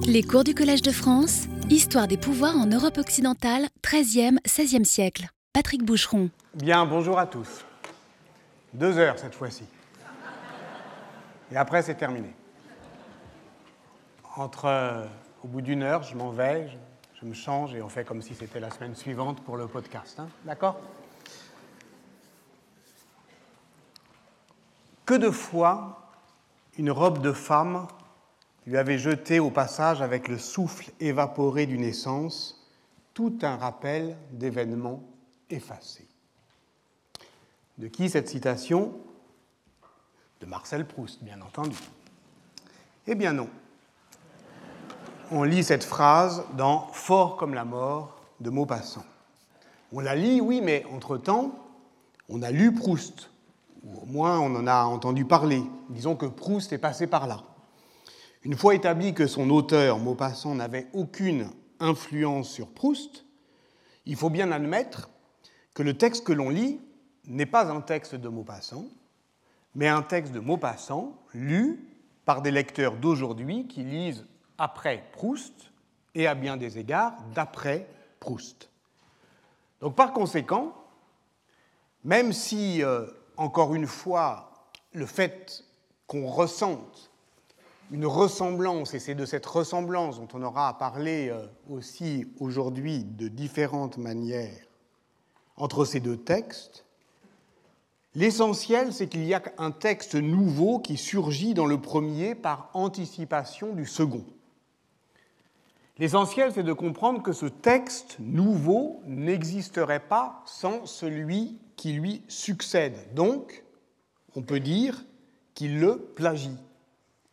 Les cours du Collège de France, Histoire des pouvoirs en Europe occidentale, 13e, 16e siècle. Patrick Boucheron. Bien, bonjour à tous. Deux heures cette fois-ci. Et après, c'est terminé. Entre, euh, au bout d'une heure, je m'en vais, je, me change et on fait comme si c'était la semaine suivante pour le podcast. hein. D'accord? Que de fois une robe de femme lui avait jeté au passage avec le souffle évaporé d'une essence tout un rappel d'événements effacés. De qui cette citation? De Marcel Proust, bien entendu. Eh bien non. On lit cette phrase dans Fort comme la mort de Maupassant. On la lit, oui, mais entre-temps, on a lu Proust, ou au moins on en a entendu parler. Disons que Proust est passé par là. Une fois établi que son auteur, Maupassant, n'avait aucune influence sur Proust, il faut bien admettre que le texte que l'on lit n'est pas un texte de Maupassant, mais un texte de Maupassant lu par des lecteurs d'aujourd'hui qui lisent après Proust et à bien des égards d'après Proust. Donc par conséquent, même si, euh, encore une fois, le fait qu'on ressente une ressemblance, et c'est de cette ressemblance dont on aura à parler euh, aussi aujourd'hui de différentes manières entre ces deux textes, l'essentiel c'est qu'il y a un texte nouveau qui surgit dans le premier par anticipation du second. L'essentiel c'est de comprendre que ce texte nouveau n'existerait pas sans celui qui lui succède. Donc, on peut dire qu'il le plagie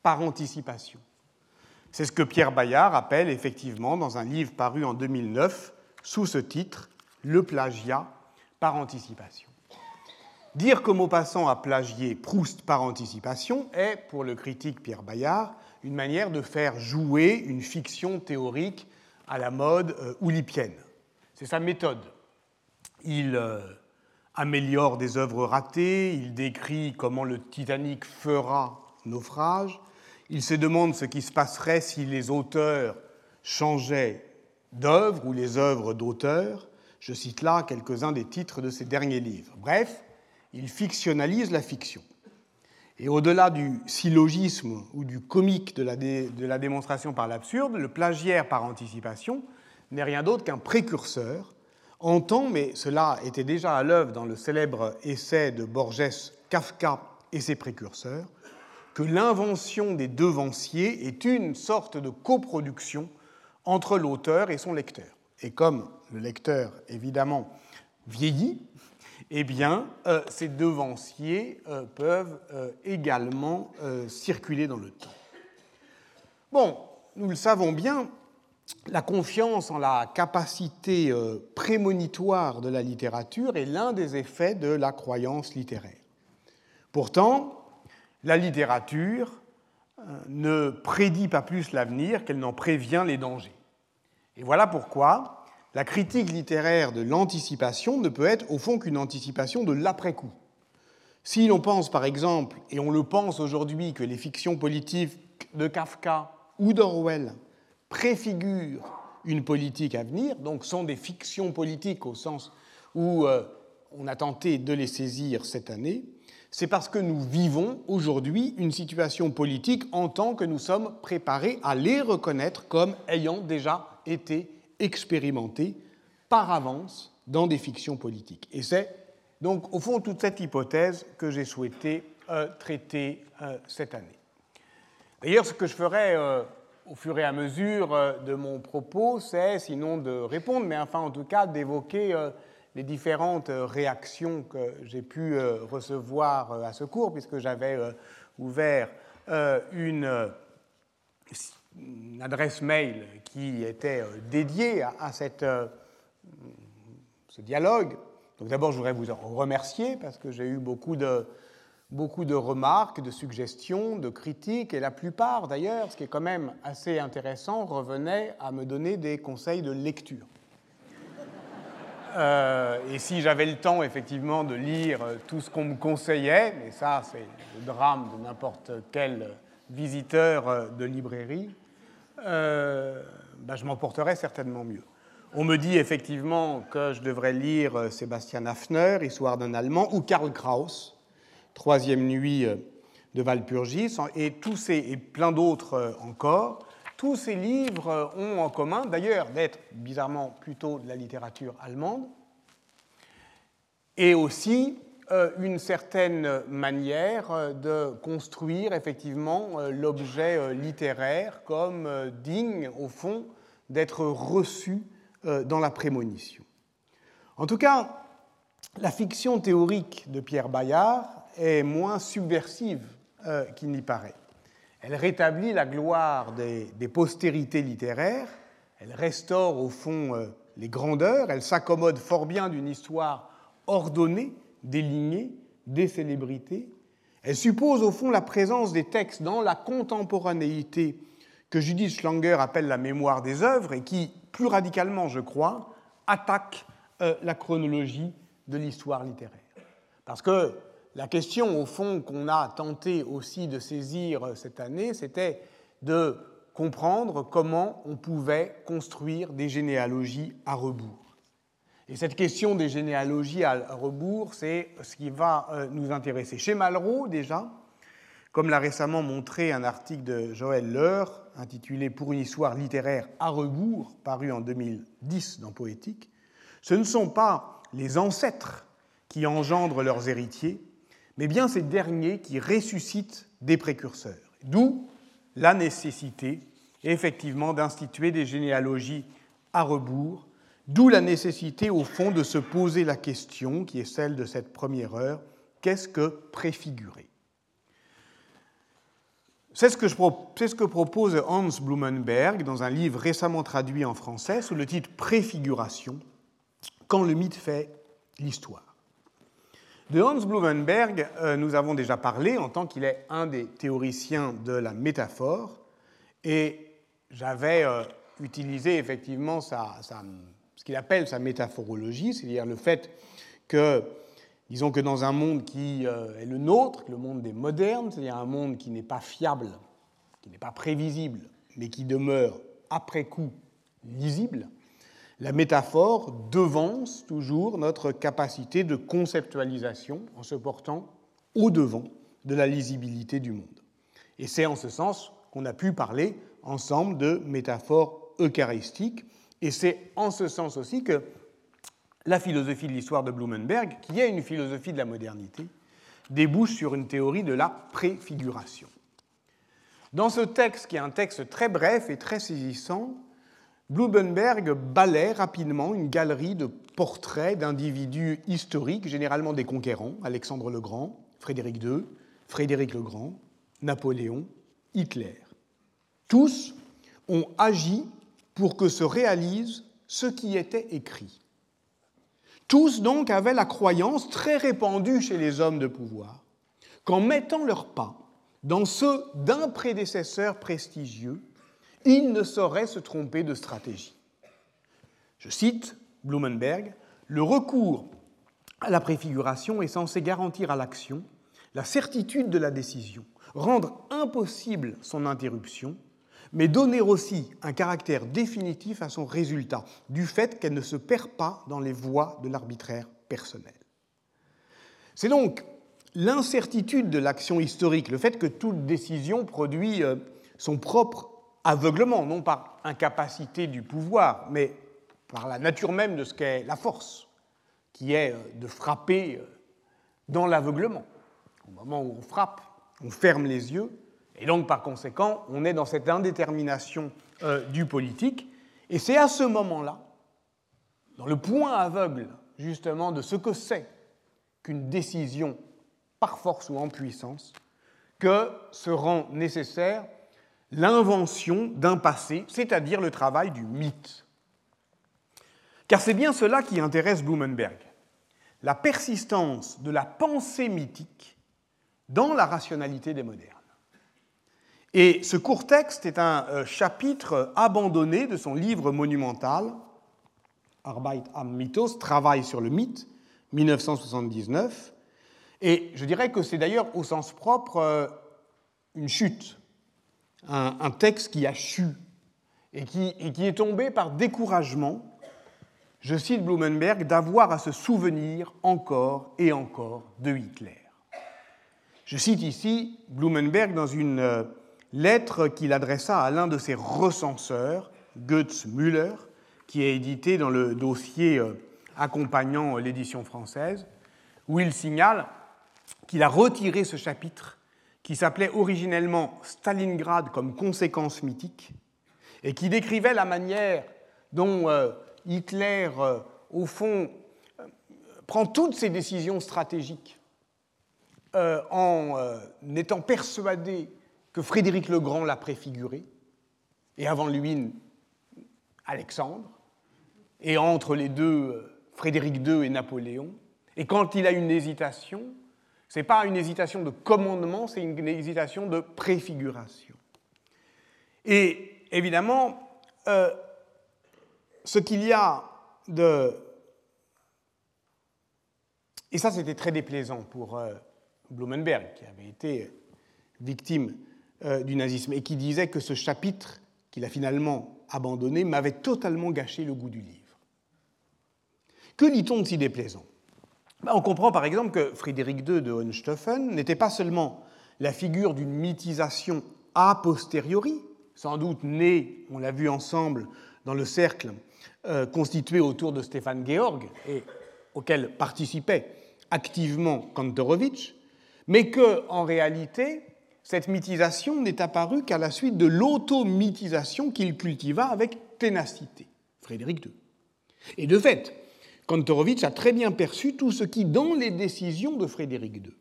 par anticipation. C'est ce que Pierre Bayard appelle effectivement dans un livre paru en 2009 sous ce titre Le plagiat par anticipation. Dire que Maupassant a plagié Proust par anticipation est, pour le critique Pierre Bayard, une manière de faire jouer une fiction théorique à la mode euh, oulipienne. C'est sa méthode. Il euh, améliore des œuvres ratées, il décrit comment le Titanic fera naufrage, il se demande ce qui se passerait si les auteurs changeaient d'œuvre ou les œuvres d'auteurs. Je cite là quelques-uns des titres de ses derniers livres. Bref, il fictionnalise la fiction. Et au-delà du syllogisme ou du comique de la, démonstration par l'absurde, le plagiaire par anticipation n'est rien d'autre qu'un précurseur en temps, mais cela était déjà à l'œuvre dans le célèbre essai de Borges Kafka et ses précurseurs, que l'invention des devanciers est une sorte de coproduction entre l'auteur et son lecteur. Et comme le lecteur, évidemment, vieillit, eh bien, euh, ces devanciers euh, peuvent euh, également circuler dans le temps. Bon, nous le savons bien, la confiance en la capacité prémonitoire de la littérature est l'un des effets de la croyance littéraire. Pourtant, la littérature ne prédit pas plus l'avenir qu'elle n'en prévient les dangers. Et voilà pourquoi la critique littéraire de l'anticipation ne peut être au fond qu'une anticipation de l'après-coup. Si l'on pense par exemple, et on le pense aujourd'hui, que les fictions politiques de Kafka ou d'Orwell préfigurent une politique à venir, donc sont des fictions politiques au sens où euh, on a tenté de les saisir cette année, c'est parce que nous vivons aujourd'hui une situation politique en tant que nous sommes préparés à les reconnaître comme ayant déjà été expérimentées par avance dans des fictions politiques. Et c'est donc au fond toute cette hypothèse que j'ai souhaité euh, traiter euh, cette année. D'ailleurs, ce que je ferai euh, au fur et à mesure de mon propos, c'est sinon de répondre, mais enfin en tout cas d'évoquer les différentes réactions que j'ai pu euh, recevoir à ce cours, puisque j'avais ouvert une, adresse mail qui était dédiée à, cette, ce dialogue. Donc d'abord, je voudrais vous en remercier parce que j'ai eu beaucoup de, beaucoup de remarques, de suggestions, de critiques, et la plupart d'ailleurs, ce qui est quand même assez intéressant, revenait à me donner des conseils de lecture. Euh, et si j'avais le temps effectivement de lire tout ce qu'on me conseillait, mais ça c'est le drame de n'importe quel visiteur de librairie, euh, ben, je m'en porterais certainement mieux. On me dit effectivement que je devrais lire euh, Sébastien Hafner, Histoire d'un Allemand, ou Karl Kraus, Troisième nuit euh, de Valpurgis, et plein d'autres encore. Tous ces livres ont en commun, d'ailleurs, d'être bizarrement plutôt de la littérature allemande, et aussi euh, une certaine manière euh, de construire effectivement euh, l'objet littéraire comme digne, au fond, d'être reçu dans la prémonition. En tout cas, la fiction théorique de Pierre Bayard est moins subversive qu'il n'y paraît. Elle rétablit la gloire des, postérités littéraires, elle restaure au fond les grandeurs, elle s'accommode fort bien d'une histoire ordonnée des lignées, des célébrités. Elle suppose au fond la présence des textes dans la contemporanéité que Judith Schlanger appelle la mémoire des œuvres et qui, plus radicalement, je crois, attaque euh, la chronologie de l'histoire littéraire. Parce que la question, au fond, qu'on a tenté aussi de saisir euh, cette année, c'était de comprendre comment on pouvait construire des généalogies à rebours. Et cette question des généalogies à rebours, c'est ce qui va euh, nous intéresser. Chez Malraux, déjà, comme l'a récemment montré un article de Joël Leur, intitulé Pour une histoire littéraire à rebours, paru en 2010 dans Poétique, ce ne sont pas les ancêtres qui engendrent leurs héritiers, mais bien ces derniers qui ressuscitent des précurseurs. D'où la nécessité, effectivement, d'instituer des généalogies à rebours D'où la nécessité, au fond, de se poser la question, qui est celle de cette première heure, qu'est-ce que préfigurer? C'est ce, que propose Hans Blumenberg dans un livre récemment traduit en français sous le titre Préfiguration, quand le mythe fait l'histoire. De Hans Blumenberg, euh, nous avons déjà parlé en tant qu'il est un des théoriciens de la métaphore, et j'avais euh, utilisé effectivement sa, ce qu'il appelle sa métaphorologie, c'est-à-dire le fait que, disons que dans un monde qui euh, est le nôtre, le monde des modernes, c'est-à-dire un monde qui n'est pas fiable, qui n'est pas prévisible, mais qui demeure après coup lisible, la métaphore devance toujours notre capacité de conceptualisation en se portant au-devant de la lisibilité du monde. Et c'est en ce sens qu'on a pu parler ensemble de métaphore eucharistique, et c'est en ce sens aussi que la philosophie de l'histoire de Blumenberg, qui est une philosophie de la modernité, débouche sur une théorie de la préfiguration. Dans ce texte, qui est un texte très bref et très saisissant, Blumenberg balaie rapidement une galerie de portraits d'individus historiques, généralement des conquérants, Alexandre le Grand, Frédéric II, Frédéric le Grand, Napoléon, Hitler. Tous ont agi pour que se réalise ce qui était écrit. Tous donc avaient la croyance très répandue chez les hommes de pouvoir qu'en mettant leurs pas dans ceux d'un prédécesseur prestigieux, ils ne sauraient se tromper de stratégie. Je cite Blumenberg, le recours à la préfiguration est censé garantir à l'action la certitude de la décision, rendre impossible son interruption mais donner aussi un caractère définitif à son résultat, du fait qu'elle ne se perd pas dans les voies de l'arbitraire personnel. C'est donc l'incertitude de l'action historique, le fait que toute décision produit euh, son propre aveuglement, non par incapacité du pouvoir, mais par la nature même de ce qu'est la force, qui est euh, de frapper euh, dans l'aveuglement. Au moment où on frappe, on ferme les yeux, et donc, par conséquent, on est dans cette indétermination euh, du politique. Et c'est à ce moment-là, dans le point aveugle, justement, de ce que c'est qu'une décision par force ou en puissance, que se rend nécessaire l'invention d'un passé, c'est-à-dire le travail du mythe. Car c'est bien cela qui intéresse Blumenberg, la persistance de la pensée mythique dans la rationalité des modernes. Et ce court texte est un euh, chapitre abandonné de son livre monumental, Arbeit am Mythos, Travail sur le mythe, 1979. Et je dirais que c'est d'ailleurs au sens propre euh, une chute, un, texte qui a chu et qui, et qui est tombé par découragement, je cite Blumenberg, d'avoir à se souvenir encore et encore de Hitler. Je cite ici Blumenberg dans une euh, lettre qu'il adressa à l'un de ses recenseurs, Goetz Müller, qui est édité dans le dossier euh, accompagnant l'édition française, où il signale qu'il a retiré ce chapitre qui s'appelait originellement Stalingrad comme conséquence mythique et qui décrivait la manière dont euh, Hitler, euh, au fond, prend toutes ses décisions stratégiques en étant persuadé que Frédéric le Grand l'a préfiguré, et avant lui Alexandre, et entre les deux Frédéric II et Napoléon. Et quand il a une hésitation, ce n'est pas une hésitation de commandement, c'est une hésitation de préfiguration. Et évidemment, euh, ce qu'il y a de... Et ça, c'était très déplaisant pour euh, Blumenberg, qui avait été victime euh, du nazisme, et qui disait que ce chapitre qu'il a finalement abandonné m'avait totalement gâché le goût du livre. Que lit-on de si déplaisant? On comprend par exemple que Frédéric II de Hohenstaufen n'était pas seulement la figure d'une mythisation a posteriori, sans doute née, on l'a vu ensemble, dans le cercle euh, constitué autour de Stéphane Georg et auquel participait activement Kantorowicz, mais que, en réalité, cette mythisation n'est apparue qu'à la suite de l'auto-mythisation qu'il cultiva avec ténacité, Frédéric II. Et de fait, Kantorowicz a très bien perçu tout ce qui, dans les décisions de Frédéric II,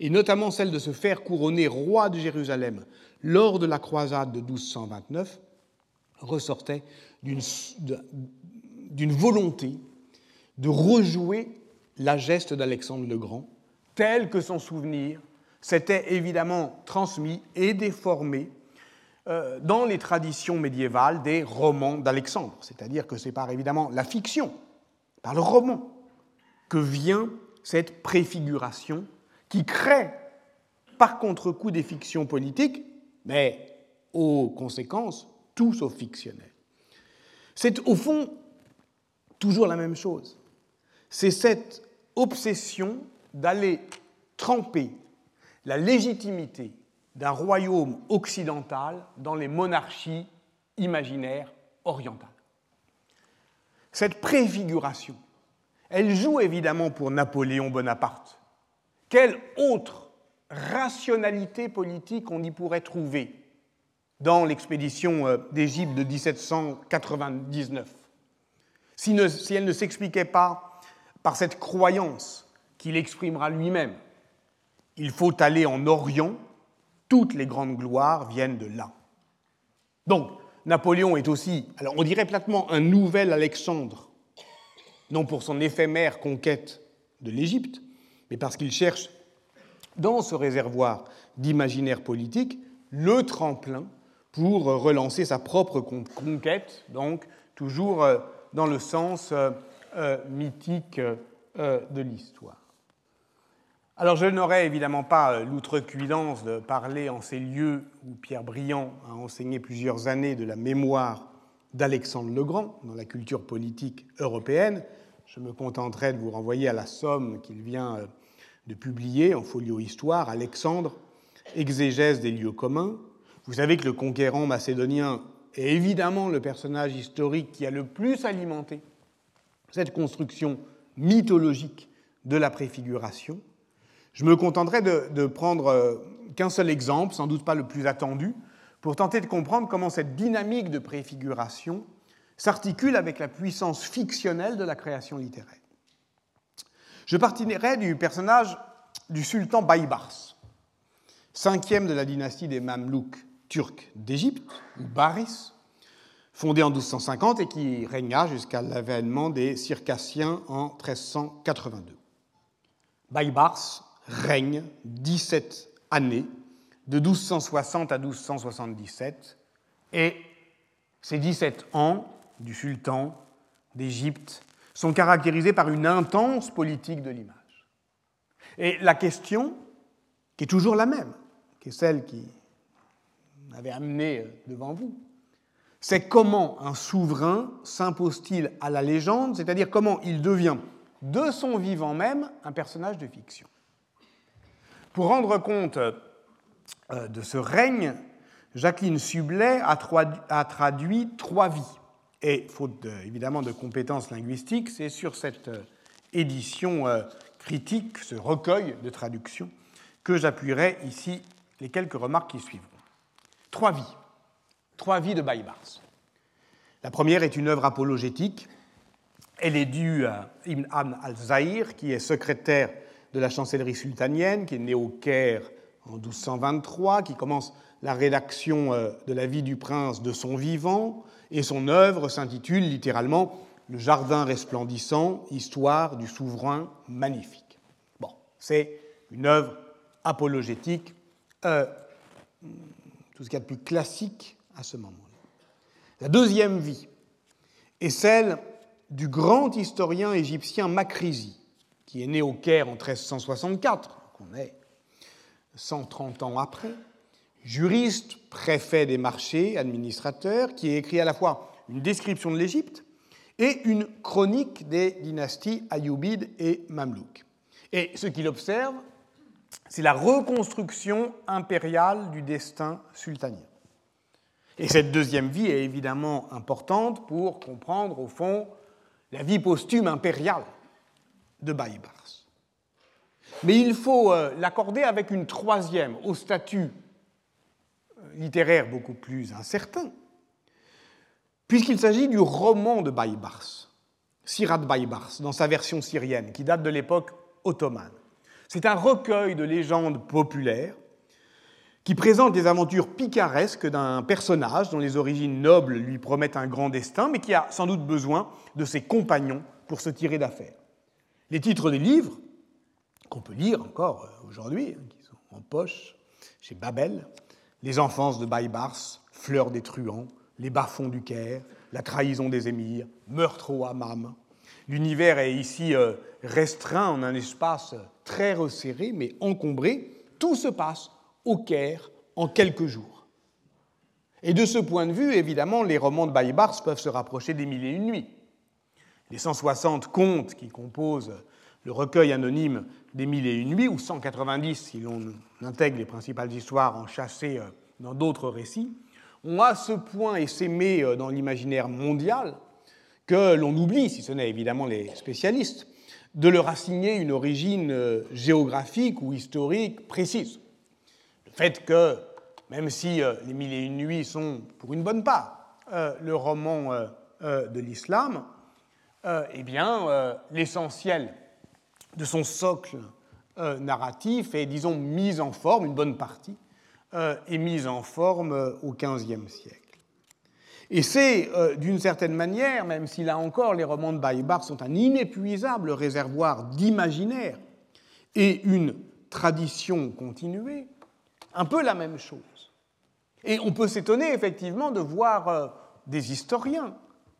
et notamment celle de se faire couronner roi de Jérusalem lors de la croisade de 1229, ressortait d'une volonté de rejouer la geste d'Alexandre le Grand, tel que son souvenir s'était évidemment transmis et déformé euh, dans les traditions médiévales des romans d'Alexandre. C'est-à-dire que c'est par évidemment la fiction par le roman, que vient cette préfiguration qui crée, par contre-coup, des fictions politiques, mais aux conséquences tout sauf fictionnelles. C'est au fond toujours la même chose. C'est cette obsession d'aller tremper la légitimité d'un royaume occidental dans les monarchies imaginaires orientales. Cette préfiguration, elle joue évidemment pour Napoléon Bonaparte. Quelle autre rationalité politique on y pourrait trouver dans l'expédition euh, d'Égypte de 1799 si, elle ne s'expliquait pas par cette croyance qu'il exprimera lui-même il faut aller en Orient, toutes les grandes gloires viennent de là. Donc, Napoléon est aussi, alors on dirait platement, un nouvel Alexandre, non pour son éphémère conquête de l'Égypte, mais parce qu'il cherche dans ce réservoir d'imaginaire politique le tremplin pour relancer sa propre conquête, donc toujours euh, dans le sens euh, euh, mythique de l'histoire. Alors je n'aurais évidemment pas euh, l'outrecuidance de parler en ces lieux où Pierre Briand a enseigné plusieurs années de la mémoire d'Alexandre le Grand dans la culture politique européenne. Je me contenterai de vous renvoyer à la somme qu'il vient euh, de publier en folio Histoire, Alexandre, exégèse des lieux communs. Vous savez que le conquérant macédonien est évidemment le personnage historique qui a le plus alimenté cette construction mythologique de la préfiguration. Je me contenterai de, prendre euh, qu'un seul exemple, sans doute pas le plus attendu, pour tenter de comprendre comment cette dynamique de préfiguration s'articule avec la puissance fictionnelle de la création littéraire. Je partirai du personnage du sultan Baybars, cinquième de la dynastie des Mamelouks turcs d'Égypte, ou Baris, fondé en 1250 et qui régna jusqu'à l'avènement des Circassiens en 1382. Baybars règne 17 années, de 1260 à 1277, et ces 17 ans du sultan d'Égypte sont caractérisés par une intense politique de l'image. Et la question, qui est toujours la même, qui est celle qui m'avait amené devant vous, c'est comment un souverain s'impose-t-il à la légende, c'est-à-dire comment il devient de son vivant même un personnage de fiction? Pour rendre compte euh, de ce règne, Jacqueline Sublet a traduit trois vies. Et faute évidemment de compétences linguistiques, c'est sur cette euh, édition euh, critique, ce recueil de traductions, que j'appuierai ici les quelques remarques qui suivront. Trois vies. Trois vies de Baïbars. La première est une œuvre apologétique. Elle est due à Ibn al-Zahir, qui est secrétaire de la chancellerie sultanienne, qui est né au Caire en 1223, qui commence la rédaction euh, de la vie du prince de son vivant, et son œuvre s'intitule littéralement Le jardin resplendissant, histoire du souverain magnifique. Bon, c'est une œuvre apologétique, euh, tout ce qu'il y a de plus classique à ce moment-là. La deuxième vie est celle du grand historien égyptien Makrizi, qui est né au Caire en 1364, qu'on est 130 ans après, juriste, préfet des marchés, administrateur, qui écrit à la fois une description de l'Égypte et une chronique des dynasties ayoubides et mamelouks. Et ce qu'il observe, c'est la reconstruction impériale du destin sultanien. Et cette deuxième vie est évidemment importante pour comprendre, au fond, la vie posthume impériale de Baïbars. Mais il faut euh, l'accorder avec une troisième, au statut euh, littéraire beaucoup plus incertain, puisqu'il s'agit du roman de Baïbars, Sirat Baïbars, dans sa version syrienne, qui date de l'époque ottomane. C'est un recueil de légendes populaires qui présente des aventures picaresques d'un personnage dont les origines nobles lui promettent un grand destin, mais qui a sans doute besoin de ses compagnons pour se tirer d'affaire. Les titres des livres, qu'on peut lire encore euh, aujourd'hui, hein, qui sont en poche chez Babel, Les enfances de Baïbars, Fleurs des truands, Les bas-fonds du Caire, La trahison des émirs, Meurtre au hammam. L'univers est ici euh, restreint en un espace très resserré, mais encombré. Tout se passe au Caire en quelques jours. Et de ce point de vue, évidemment, les romans de Baïbars peuvent se rapprocher des Mille et une nuits. Les 160 contes qui composent le recueil anonyme des Mille et une nuits, ou 190 si l'on intègre les principales histoires enchâssées euh, dans d'autres récits, ont à ce point essaimé euh, dans l'imaginaire mondial que l'on oublie, si ce n'est évidemment les spécialistes, de leur assigner une origine euh, géographique ou historique précise. Fait que, même si Les Mille et Une Nuits sont, pour une bonne part, le roman de l'islam, eh bien, l'essentiel de son socle narratif est, disons, mis en forme, une bonne partie, est mise en forme au XVe siècle. Et c'est, d'une certaine manière, même si là encore les romans de Baïbar sont un inépuisable réservoir d'imaginaire et une tradition continuée, un peu la même chose. Et on peut s'étonner effectivement de voir euh, des historiens,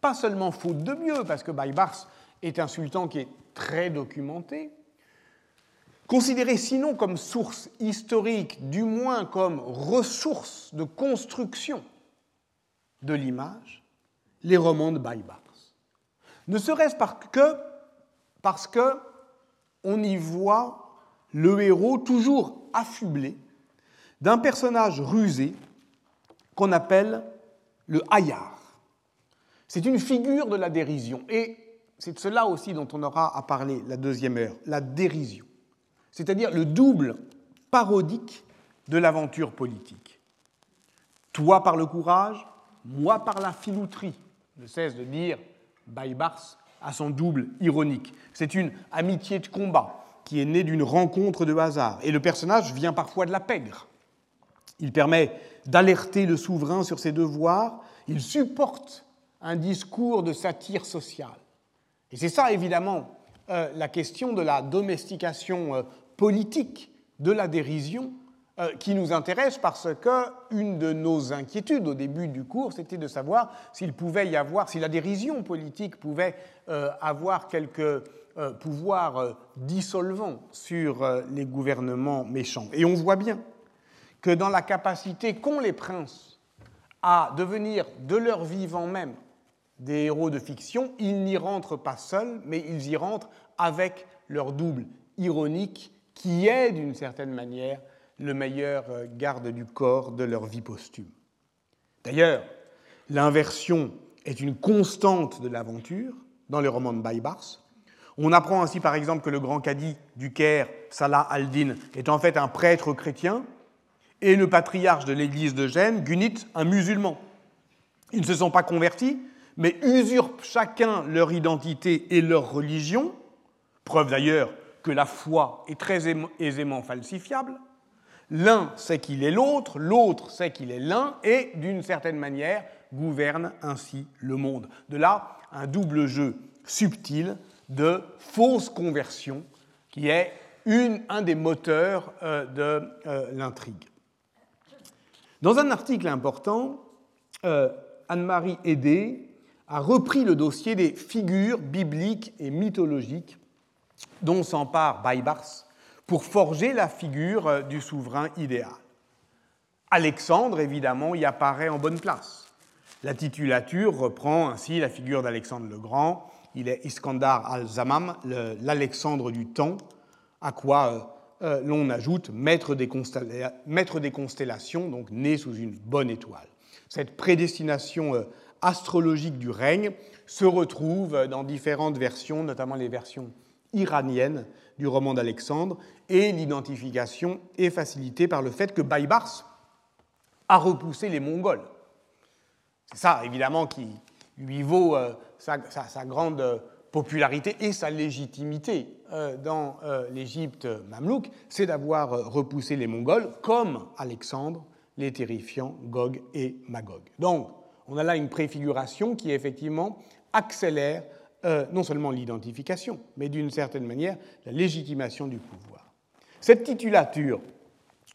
pas seulement faute de mieux, parce que Baïbars est un sultan qui est très documenté, considérés sinon comme source historique, du moins comme ressource de construction de l'image, les romans de Baïbars. Ne serait-ce que parce que on y voit le héros toujours affublé d'un personnage rusé qu'on appelle le hayar. C'est une figure de la dérision, et c'est de cela aussi dont on aura à parler la deuxième heure, la dérision, c'est-à-dire le double parodique de l'aventure politique. Toi par le courage, moi par la filouterie, ne cesse de dire Baïbars à son double ironique. C'est une amitié de combat qui est née d'une rencontre de hasard, et le personnage vient parfois de la pègre. Il permet d'alerter le souverain sur ses devoirs, il supporte un discours de satire sociale. Et c'est ça, évidemment, euh, la question de la domestication euh, politique de la dérision euh, qui nous intéresse parce que une de nos inquiétudes au début du cours, c'était de savoir s'il pouvait y avoir, si la dérision politique pouvait avoir quelques pouvoirs dissolvants sur les gouvernements méchants. Et on voit bien que dans la capacité qu'ont les princes à devenir de leur vivant même des héros de fiction, ils n'y rentrent pas seuls, mais ils y rentrent avec leur double ironique qui est d'une certaine manière le meilleur euh, garde du corps de leur vie posthume. D'ailleurs, l'inversion est une constante de l'aventure dans les romans de Baybars. On apprend ainsi par exemple que le grand cadi du Caire, Salah al-Din, est en fait un prêtre chrétien et le patriarche de l'église de Gênes, Gunit, un musulman. Ils ne se sont pas convertis, mais usurpent chacun leur identité et leur religion, preuve d'ailleurs que la foi est très aisément falsifiable. L'un sait qu'il est l'autre, l'autre sait qu'il est l'un, et d'une certaine manière gouverne ainsi le monde. De là, un double jeu subtil de fausse conversion qui est un des moteurs euh, de euh, l'intrigue. Dans un article important, euh, Anne-Marie Aidé a repris le dossier des figures bibliques et mythologiques dont s'empare Baybars pour forger la figure euh, du souverain idéal. Alexandre, évidemment, y apparaît en bonne place. La titulature reprend ainsi la figure d'Alexandre le Grand. Il est Iskandar al-Zamam, l'Alexandre du temps, à quoi euh, euh, l'on ajoute maître des, maître des, constellations, donc né sous une bonne étoile. Cette prédestination astrologique du règne se retrouve dans différentes versions, notamment les versions iranienne du roman d'Alexandre, et l'identification est facilitée par le fait que Baybars a repoussé les Mongols. C'est ça, évidemment, qui lui vaut euh, sa, grande popularité et sa légitimité euh, dans euh, l'Égypte mamelouk, c'est d'avoir repoussé les Mongols, comme Alexandre les terrifiant Gog et Magog. On a là une préfiguration qui, effectivement, accélère euh, non seulement l'identification, mais d'une certaine manière la légitimation du pouvoir. Cette titulature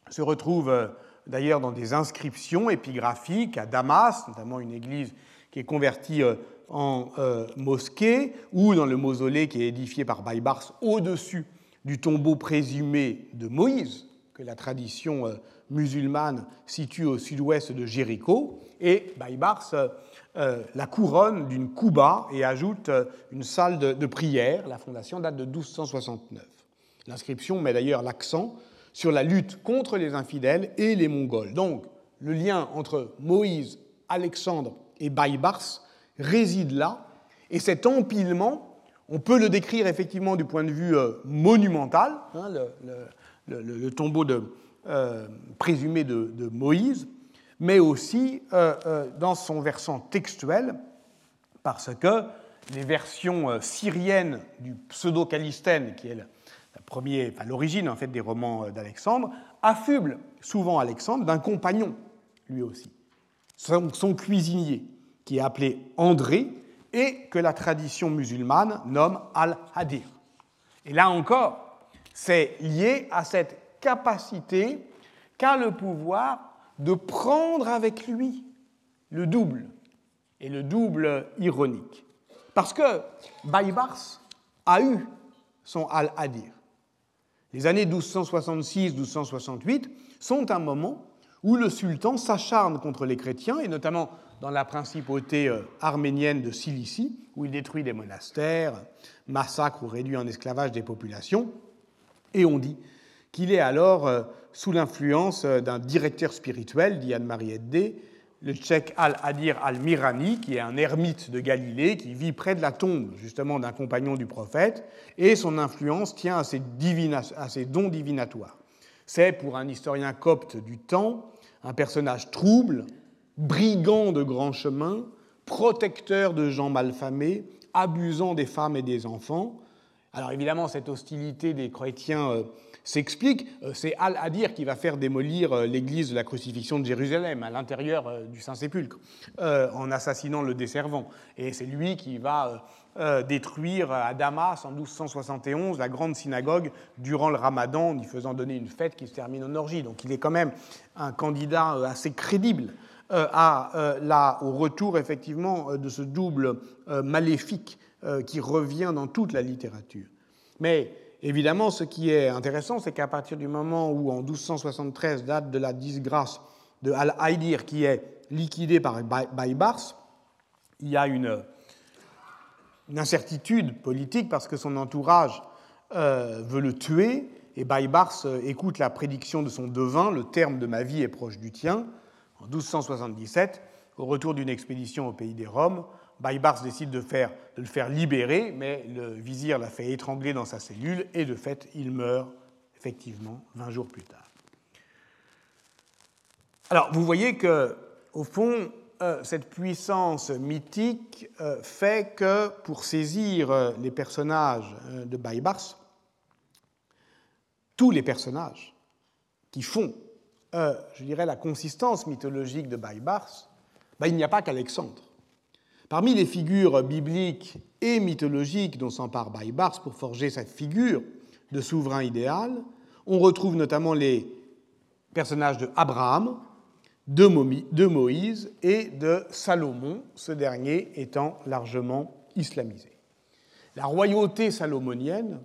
se retrouve euh, d'ailleurs dans des inscriptions épigraphiques à Damas, notamment une église qui est convertie euh, en mosquée, ou dans le mausolée qui est édifié par Baybars au-dessus du tombeau présumé de Moïse, la tradition musulmane situe au sud-ouest de Jéricho, et Baybars euh, la couronne d'une kouba et ajoute euh, une salle de, prière. La fondation date de 1269. L'inscription met d'ailleurs l'accent sur la lutte contre les infidèles et les Mongols. Donc, le lien entre Moïse, Alexandre et Baïbars réside là, et cet empilement, on peut le décrire effectivement du point de vue euh, monumental, hein, tombeau présumé de Moïse, mais aussi euh, euh, dans son versant textuel, parce que les versions euh, syriennes du pseudo-calistène, qui est l'origine en fait des romans d'Alexandre, affublent souvent Alexandre d'un compagnon, lui aussi, son, son, cuisinier, qui est appelé André, et que la tradition musulmane nomme Al-Hadir. Et là encore, c'est lié à cette capacité qu'a le pouvoir de prendre avec lui le double, et le double ironique. Parce que Baybars a eu son Al-Adir. Les années 1266-1268 sont un moment où le sultan s'acharne contre les chrétiens, et notamment dans la principauté euh, arménienne de Cilicie, où il détruit des monastères, massacre ou réduit en esclavage des populations. Et on dit qu'il est alors euh, sous l'influence euh, d'un directeur spirituel, dit Anne-Marie Eddé, le tchèque Al-Adir al-Mirani, qui est un ermite de Galilée, qui vit près de la tombe justement d'un compagnon du prophète, et son influence tient à ses, dons divinatoires. C'est, pour un historien copte du temps, un personnage trouble, brigand de grands chemins, protecteur de gens malfamés, abusant des femmes et des enfants. Alors évidemment, cette hostilité des chrétiens euh, s'explique. Euh, c'est Al-Adir qui va faire démolir euh, l'église de la crucifixion de Jérusalem à l'intérieur du Saint-Sépulcre en assassinant le desservant. Et c'est lui qui va détruire à Damas en 1271 la grande synagogue durant le ramadan en y faisant donner une fête qui se termine en orgie. Donc il est quand même un candidat assez crédible à, au retour effectivement de ce double maléfique qui revient dans toute la littérature. Mais Évidemment, ce qui est intéressant, c'est qu'à partir du moment où, en 1273, date de la disgrâce de Al-Haïdir, qui est liquidé par Baybars. Il y a une, incertitude politique parce que son entourage euh, veut le tuer et Baybars euh, écoute la prédiction de son devin, le terme de ma vie est proche du tien. En 1277, au retour d'une expédition au pays des Roms, Baybars décide de, le faire libérer, mais le vizir l'a fait étrangler dans sa cellule et de fait, il meurt effectivement 20 jours plus tard. Alors, vous voyez que, au fond, euh, cette puissance mythique euh, fait que, pour saisir euh, les personnages de Baybars, tous les personnages qui font, je dirais, la consistance mythologique de Baybars, ben, il n'y a pas qu'Alexandre. Parmi les figures bibliques et mythologiques dont s'empare Baybars pour forger cette figure de souverain idéal, on retrouve notamment les personnages de Abraham, de Moïse et de Salomon, ce dernier étant largement islamisé. La royauté salomonienne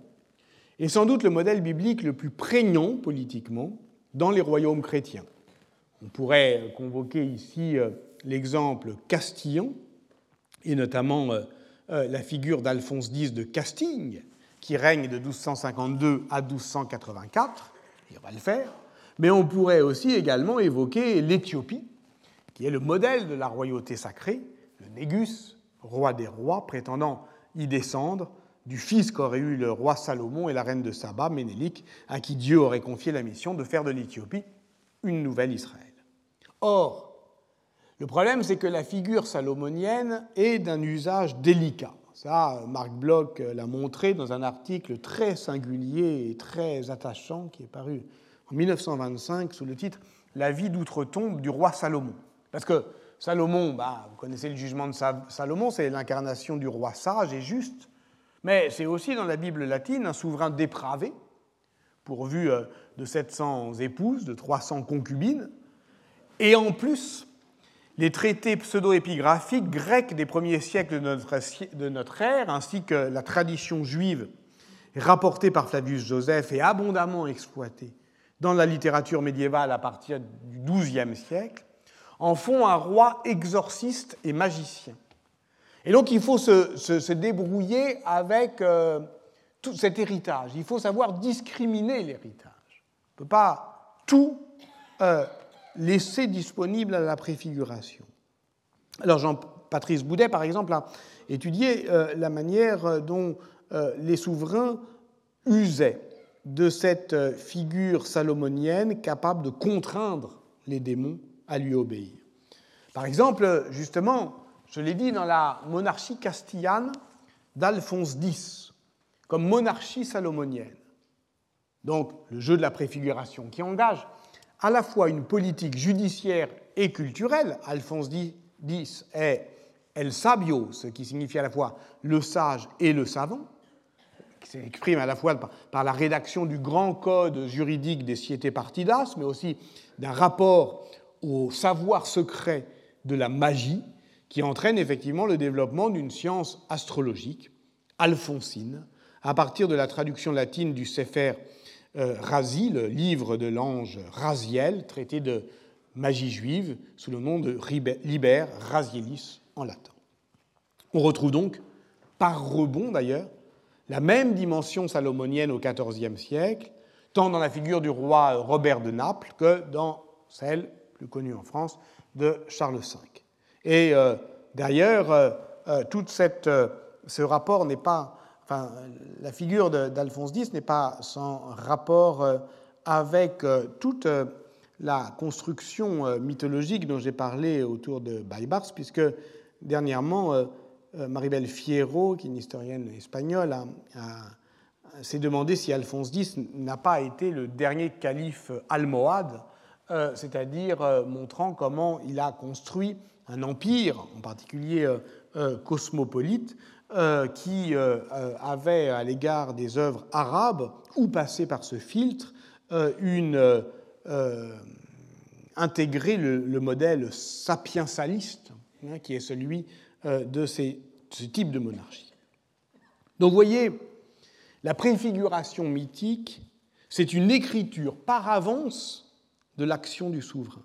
est sans doute le modèle biblique le plus prégnant politiquement dans les royaumes chrétiens. On pourrait convoquer ici euh, l'exemple castillan, et notamment euh, euh, la figure d'Alphonse X de Castille, qui règne de 1252 à 1284, et on va le faire, mais on pourrait aussi également évoquer l'Éthiopie, qui est le modèle de la royauté sacrée, le Négus, roi des rois, prétendant y descendre du fils qu'aurait eu le roi Salomon et la reine de Saba, Ménélique, à qui Dieu aurait confié la mission de faire de l'Éthiopie une nouvelle Israël. Or, le problème, c'est que la figure salomonienne est d'un usage délicat. Ça, Marc Bloch l'a montré dans un article très singulier et très attachant qui est paru en 1925 sous le titre La vie d'outre-tombe du roi Salomon. Parce que Salomon, bah, vous connaissez le jugement de Salomon, c'est l'incarnation du roi sage et juste, mais c'est aussi dans la Bible latine un souverain dépravé, pourvu euh, de 700 épouses, de 300 concubines, et en plus, les traités pseudo-épigraphiques grecs des premiers siècles de notre, ère, ainsi que la tradition juive rapportée par Flavius Joseph et abondamment exploitée dans la littérature médiévale à partir du XIIe siècle, en font un roi exorciste et magicien. Et donc il faut se, débrouiller avec euh, tout cet héritage. Il faut savoir discriminer l'héritage. On ne peut pas tout euh, laisser disponible à la préfiguration. Alors Jean-Patrice Boudet, par exemple, a étudié euh, la manière dont les souverains usaient de cette figure salomonienne capable de contraindre les démons à lui obéir. Par exemple, justement, je l'ai dit dans la monarchie castillane d'Alphonse X, comme monarchie salomonienne. Donc le jeu de la préfiguration qui engage à la fois une politique judiciaire et culturelle. Alphonse X est El Sabio, ce qui signifie à la fois le sage et le savant qui s'exprime à la fois par, la rédaction du grand code juridique des Ciétés Partidas, mais aussi d'un rapport au savoir secret de la magie, qui entraîne effectivement le développement d'une science astrologique alphonsine, à partir de la traduction latine du Sefer Razi, le livre de l'ange Raziel, traité de magie juive, sous le nom de Liber Razielis en latin. On retrouve donc, par rebond d'ailleurs, la même dimension salomonienne au XIVe siècle, tant dans la figure du roi Robert de Naples que dans celle, plus connue en France, de Charles V. Et euh, d'ailleurs, euh, euh, tout ce rapport n'est pas, enfin, la figure d'Alphonse X n'est pas sans rapport avec toute la construction mythologique dont j'ai parlé autour de Baybars, puisque dernièrement, euh, Maribel Fierro, qui est une historienne espagnole, s'est demandé si Alphonse X n'a pas été le dernier calife almohade, euh, c'est-à-dire euh, montrant comment il a construit un empire, en particulier cosmopolite, qui avait à l'égard des œuvres arabes ou passé par ce filtre une, intégré le, modèle sapiensaliste, hein, qui est celui euh, de ces, ce type de monarchie. Donc vous voyez, la préfiguration mythique, c'est une écriture par avance de l'action du souverain.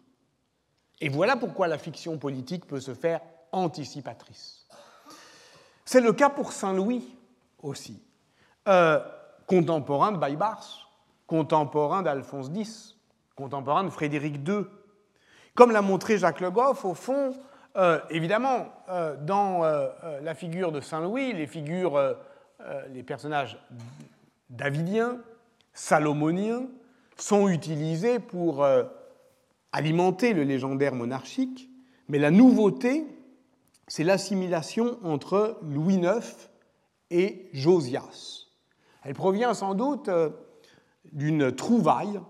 Et voilà pourquoi la fiction politique peut se faire anticipatrice. C'est le cas pour Saint Louis aussi, euh, contemporain de Baybars, contemporain d'Alphonse X, contemporain de Frédéric II. Comme l'a montré Jacques Le Goff, au fond, euh, évidemment, euh, dans la figure de Saint Louis, les figures, les personnages davidiens, salomoniens, sont utilisés pour alimenter le légendaire monarchique, mais la nouveauté, c'est l'assimilation entre Louis IX et Josias. Elle provient sans doute euh, d'une trouvaille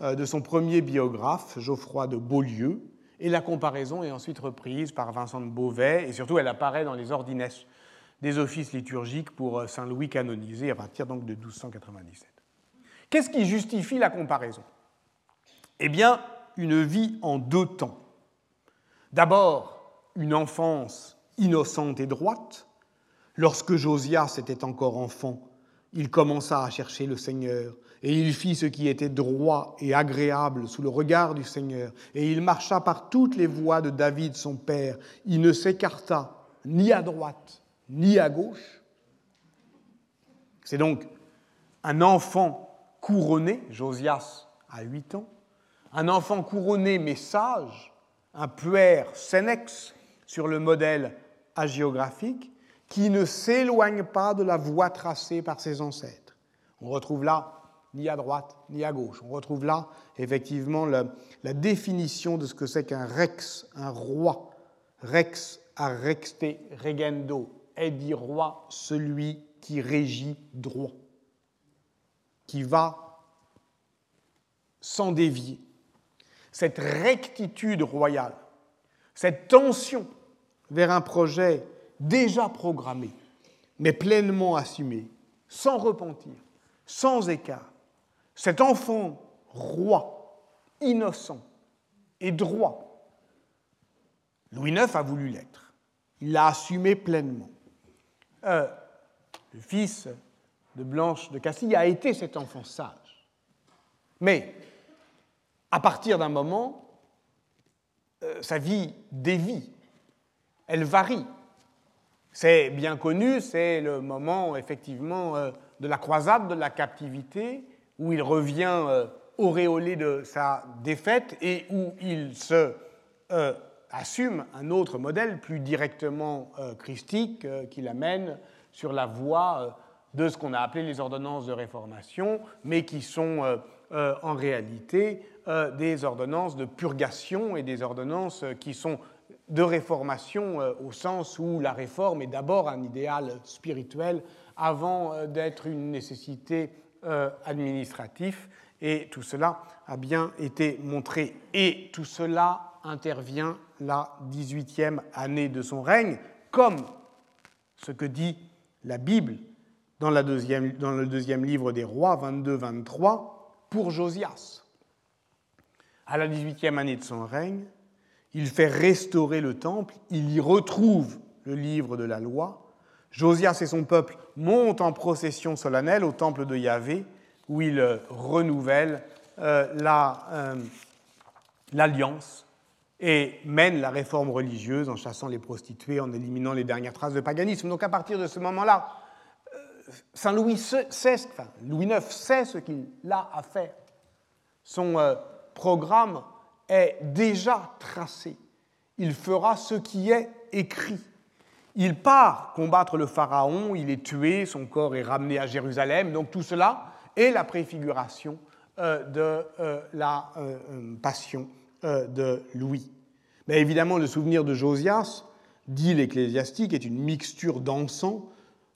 euh, de son premier biographe, Geoffroy de Beaulieu, et la comparaison est ensuite reprise par Vincent de Beauvais, et surtout elle apparaît dans les ordines des offices liturgiques pour euh, Saint Louis canonisé à partir de 1297. Qu'est-ce qui justifie la comparaison? Eh bien, une vie en deux temps. D'abord, une enfance innocente et droite. Lorsque Josias était encore enfant, il commença à chercher le Seigneur, et il fit ce qui était droit et agréable sous le regard du Seigneur, et il marcha par toutes les voies de David son père. Il ne s'écarta ni à droite ni à gauche. C'est donc un enfant couronné, Josias a huit ans, un enfant couronné mais sage, un puer senex sur le modèle hagiographique, qui ne s'éloigne pas de la voie tracée par ses ancêtres. On retrouve là ni à droite ni à gauche. On retrouve là effectivement la, définition de ce que c'est qu'un rex, un roi. Rex a rexte regendo, est dit roi celui qui régit droit, qui va sans dévier, cette rectitude royale, cette tension vers un projet déjà programmé, mais pleinement assumé, sans repentir, sans écart, cet enfant roi, innocent et droit, Louis IX a voulu l'être. Il l'a assumé pleinement. Euh, le fils de Blanche de Castille a été cet enfant sage. Mais à partir d'un moment, euh, sa vie dévie, elle varie. C'est bien connu, c'est le moment effectivement euh, de la croisade, de la captivité, où il revient euh, auréolé de sa défaite et où il se assume un autre modèle plus directement christique qui l'amène sur la voie de ce qu'on a appelé les ordonnances de réformation, mais qui sont en réalité euh, des ordonnances de purgation et des ordonnances qui sont de réformation euh, au sens où la réforme est d'abord un idéal spirituel avant euh, d'être une nécessité administrative. Et tout cela a bien été montré. Et tout cela intervient la 18e année de son règne, comme ce que dit la Bible dans le deuxième livre des rois, 22-23, pour Josias à la 18e année de son règne, il fait restaurer le temple, il y retrouve le livre de la loi. Josias et son peuple montent en procession solennelle au temple de Yahvé, où il renouvelle euh, euh, l'alliance et mène la réforme religieuse en chassant les prostituées, en éliminant les dernières traces de paganisme. Donc à partir de ce moment-là, Saint Louis Louis IX sait ce qu'il a à faire. Son programme est déjà tracé. Il fera ce qui est écrit. Il part combattre le Pharaon, il est tué, son corps est ramené à Jérusalem. Donc tout cela est la préfiguration euh, de euh, la euh, passion de Louis. Mais évidemment, le souvenir de Josias, dit l'ecclésiastique, est une mixture d'encens,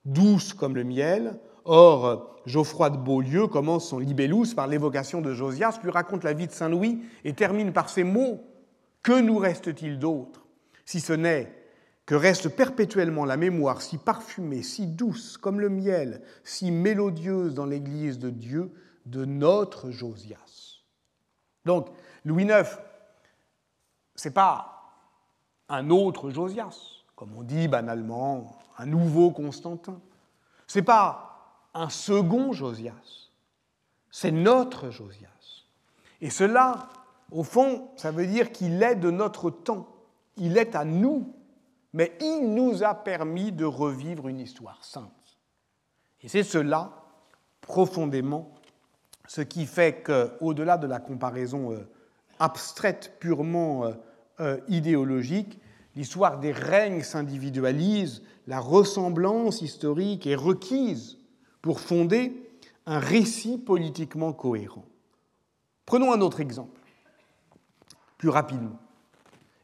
douce comme le miel, Or, Geoffroy de Beaulieu commence son Libellus par l'évocation de Josias, lui raconte la vie de Saint Louis et termine par ces mots. Que nous reste-t-il d'autre? Si ce n'est que reste perpétuellement la mémoire si parfumée, si douce comme le miel, si mélodieuse dans l'Église de Dieu de notre Josias. Donc, Louis IX, ce n'est pas un autre Josias, comme on dit banalement, un nouveau Constantin. Ce n'est pas un second Josias. C'est notre Josias. Et cela au fond, ça veut dire qu'il est de notre temps, il est à nous, mais il nous a permis de revivre une histoire sainte. Et c'est cela, profondément, ce qui fait qu'au-delà de la comparaison euh, abstraite, purement euh, euh, idéologique, l'histoire des règnes s'individualise, la ressemblance historique est requise pour fonder un récit politiquement cohérent. Prenons un autre exemple, plus rapidement,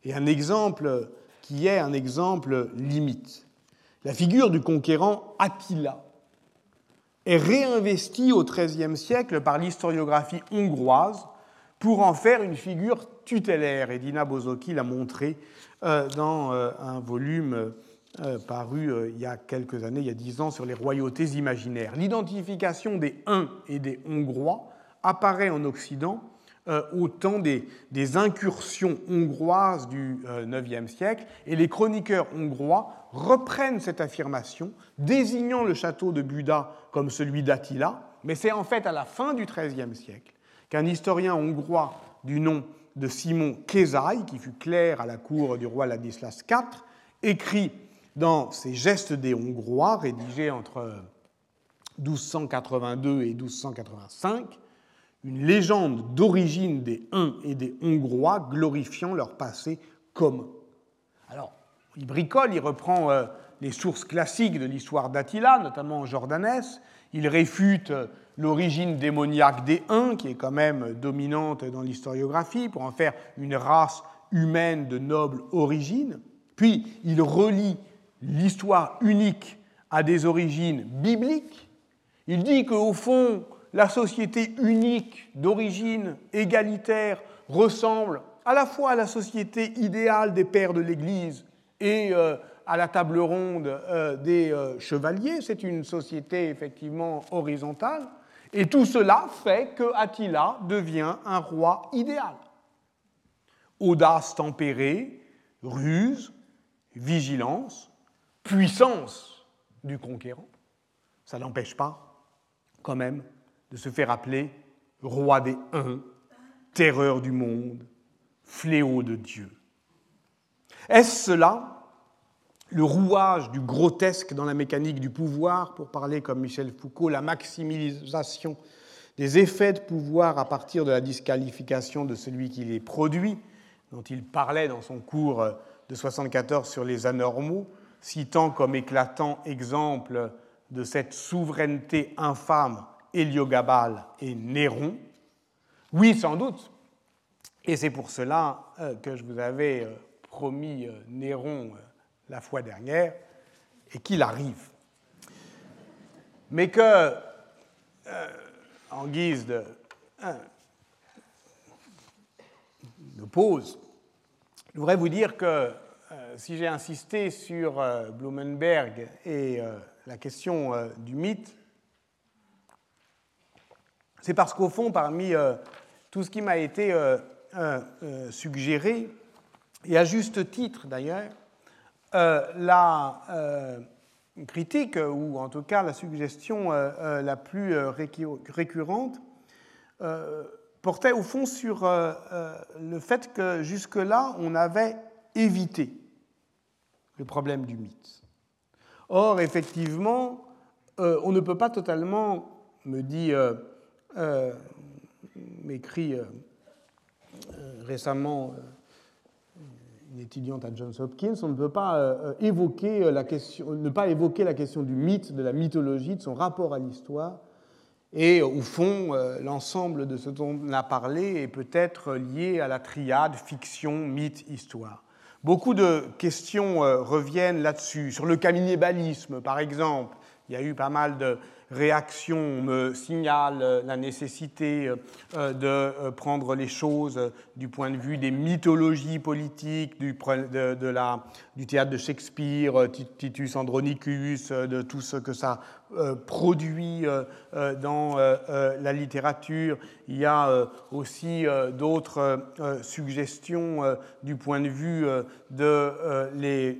et un exemple qui est un exemple limite. La figure du conquérant Attila est réinvestie au XIIIe siècle par l'historiographie hongroise pour en faire une figure tutélaire. Et Dina Bozoki l'a montré euh, dans euh, un volume euh, paru il y a quelques années, il y a dix ans, sur les royautés imaginaires. L'identification des Huns et des Hongrois apparaît en Occident au temps des, incursions hongroises du IXe siècle, et les chroniqueurs hongrois reprennent cette affirmation, désignant le château de Buda comme celui d'Attila, mais c'est en fait à la fin du XIIIe siècle qu'un historien hongrois du nom de Simon Kézaï, qui fut clerc à la cour du roi Ladislas IV, écrit dans ses Gestes des Hongrois, rédigés entre 1282 et 1285, une légende d'origine des Huns et des Hongrois glorifiant leur passé commun. Alors, il bricole, il reprend euh, les sources classiques de l'histoire d'Attila, notamment Jordanès, il réfute l'origine démoniaque des Huns, qui est quand même dominante dans l'historiographie, pour en faire une race humaine de noble origine. Puis il relie l'histoire unique a des origines bibliques. Il dit qu'au fond, la société unique d'origine égalitaire ressemble à la fois à la société idéale des pères de l'Église et euh, à la table ronde euh, des euh, chevaliers. C'est une société effectivement horizontale. Et tout cela fait que Attila devient un roi idéal. Audace tempérée, ruse, vigilance, puissance du conquérant, ça n'empêche pas quand même de se faire appeler roi des uns, terreur du monde, fléau de Dieu. Est-ce cela le rouage du grotesque dans la mécanique du pouvoir, pour parler comme Michel Foucault, la maximisation des effets de pouvoir à partir de la disqualification de celui qui les produit, dont il parlait dans son cours de 1974 sur les anormaux, citant comme éclatant exemple de cette souveraineté infâme Héliogabale et Néron Oui, sans doute. Et c'est pour cela euh, que je vous avais euh, promis euh, Néron la fois dernière et qu'il arrive. Mais que, en guise de, de pause, je voudrais vous dire que euh, si j'ai insisté sur euh, Blumenberg et euh, la question du mythe, c'est parce qu'au fond, parmi tout ce qui m'a été suggéré, et à juste titre d'ailleurs, la critique, ou en tout cas la suggestion la plus récurrente, portait au fond sur le fait que jusque-là, on avait évité le problème du mythe. Or, effectivement, euh, on ne peut pas totalement, me dit, euh, euh, m'écrit récemment étudiante à Johns Hopkins, on ne peut pas évoquer la question, ne pas évoquer la question du mythe, de la mythologie, de son rapport à l'histoire. Et au fond, l'ensemble de ce dont on a parlé est peut-être lié à la triade fiction, mythe, histoire. Beaucoup de questions euh, reviennent là-dessus. Sur le cannibalisme, par exemple, il y a eu pas mal de réactions. On me signale euh, la nécessité euh, de prendre les choses du point de vue des mythologies politiques, du, de, la, du théâtre de Shakespeare, Titus Andronicus, de tout ce que ça produit dans la littérature. Il y a aussi d'autres suggestions du point de vue de les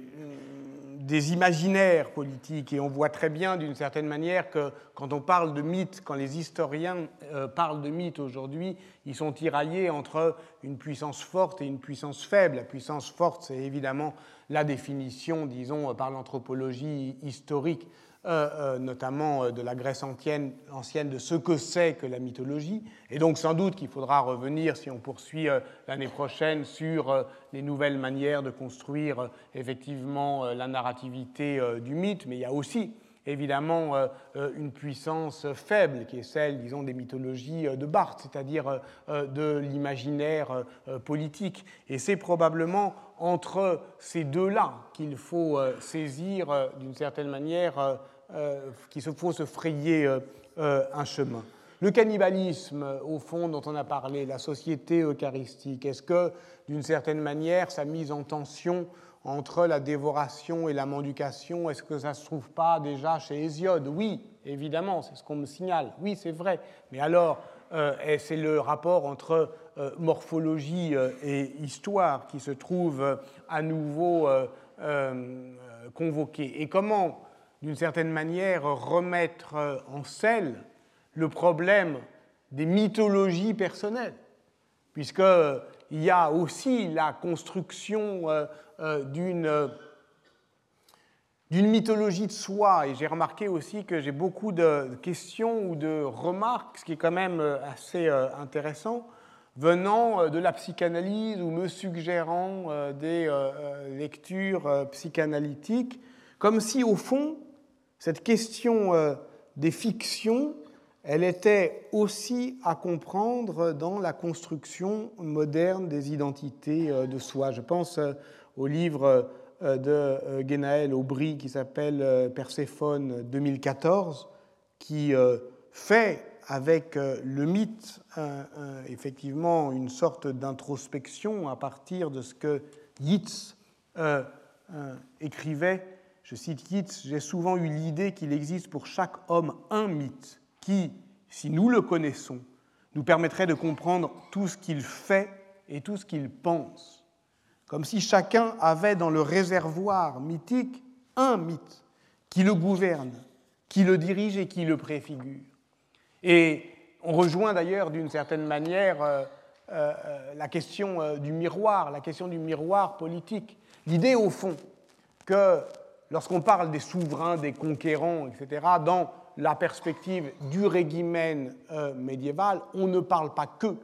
des imaginaires politiques. Et on voit très bien, d'une certaine manière, que quand on parle de mythes, quand les historiens euh, parlent de mythes aujourd'hui, ils sont tiraillés entre une puissance forte et une puissance faible. La puissance forte, c'est évidemment la définition, disons, par l'anthropologie historique, euh, euh, notamment euh, de la Grèce ancienne, ancienne, de ce que c'est que la mythologie. Et donc sans doute qu'il faudra revenir, si on poursuit l'année prochaine, sur les nouvelles manières de construire effectivement la narrativité du mythe, mais il y a aussi évidemment une puissance faible, qui est celle, disons, des mythologies de Barthes, c'est-à-dire de l'imaginaire politique. Et c'est probablement entre ces deux-là qu'il faut saisir, d'une certaine manière, qu'il faut se frayer un chemin. Le cannibalisme, au fond, dont on a parlé, la société eucharistique, est-ce que, d'une certaine manière, sa mise en tension entre la dévoration et la mendication, est-ce que ça ne se trouve pas déjà chez Hésiode? Oui, évidemment, c'est ce qu'on me signale. Oui, c'est vrai. Mais alors, euh, c'est le rapport entre euh, morphologie euh, et histoire qui se trouve à nouveau convoqué? Et comment, d'une certaine manière, remettre en selle le problème des mythologies personnelles Puisqu'il y a aussi la construction euh, d'une d'une mythologie de soi. Et j'ai remarqué aussi que j'ai beaucoup de questions ou de remarques, ce qui est quand même euh, assez euh, intéressant, venant de la psychanalyse ou me suggérant des lectures psychanalytiques, comme si au fond, cette question des fictions, elle était aussi à comprendre dans la construction moderne des identités de soi. Je pense au livre euh, de euh, Genaël Aubry qui s'appelle euh, Perséphone 2014, qui fait avec le mythe effectivement une sorte d'introspection à partir de ce que Yeats écrivait. Je cite Yeats, j'ai souvent eu l'idée qu'il existe pour chaque homme un mythe qui, si nous le connaissons, nous permettrait de comprendre tout ce qu'il fait et tout ce qu'il pense comme si chacun avait dans le réservoir mythique un mythe qui le gouverne, qui le dirige et qui le préfigure. Et on rejoint d'ailleurs d'une certaine manière euh, euh, la question euh, du miroir, la question du miroir politique. L'idée au fond que lorsqu'on parle des souverains, des conquérants, etc., dans la perspective du régimen médiéval, on ne parle pas que,